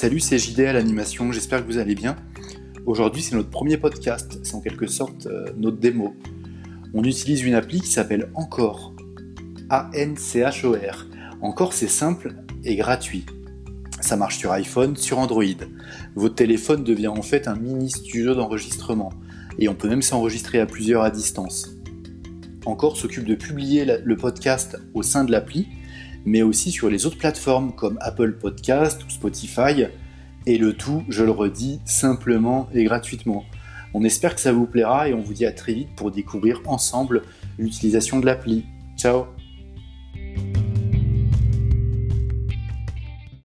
salut, c'est JD à l'animation, j'espère que vous allez bien. Aujourd'hui, c'est notre premier podcast, c'est en quelque sorte euh, notre démo. On utilise une appli qui s'appelle Encore. A-N-C-H-O-R. Encore, c'est simple et gratuit. Ça marche sur iPhone, sur Android. Votre téléphone devient en fait un mini studio d'enregistrement et on peut même s'enregistrer à plusieurs à distance. Encore s'occupe de publier le podcast au sein de l'appli, mais aussi sur les autres plateformes comme Apple Podcast ou Spotify, et le tout, je le redis, simplement et gratuitement. On espère que ça vous plaira et on vous dit à très vite pour découvrir ensemble l'utilisation de l'appli. Ciao